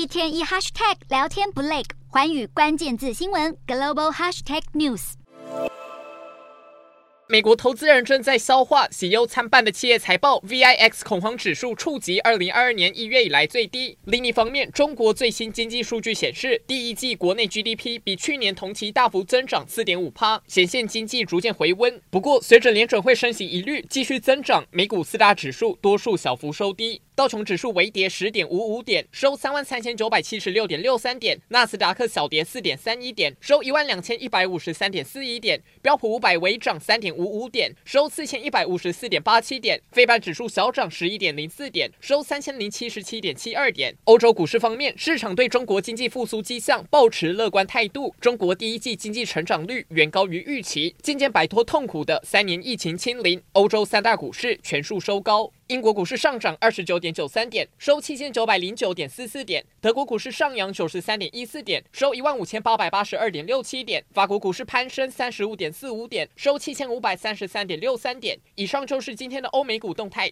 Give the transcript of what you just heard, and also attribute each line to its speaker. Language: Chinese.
Speaker 1: 一天一 hashtag 聊天不累，寰宇关键字新闻 global hashtag news。
Speaker 2: 美国投资人正在消化喜忧参半的企业财报，VIX 恐慌指数触及二零二二年一月以来最低。另一方面，中国最新经济数据显示，第一季国内 GDP 比去年同期大幅增长四点五趴，显现经济逐渐回温。不过，随着联准会升息疑虑继续增长，美股四大指数多数小幅收低。道琼指数微跌十点五五点，收三万三千九百七十六点六三点；纳斯达克小跌四点三一点，收一万两千一百五十三点四一点；标普五百微涨三点五五点，收四千一百五十四点八七点；费半指数小涨十一点零四点，收三千零七十七点七二点。欧洲股市方面，市场对中国经济复苏迹象抱持乐观态度，中国第一季经济成长率远高于预期，渐渐摆脱痛苦的三年疫情清零。欧洲三大股市全数收高。英国股市上涨二十九点九三点，收七千九百零九点四四点；德国股市上扬九十三点一四点，收一万五千八百八十二点六七点；法国股市攀升三十五点四五点，收七千五百三十三点六三点。以上就是今天的欧美股动态，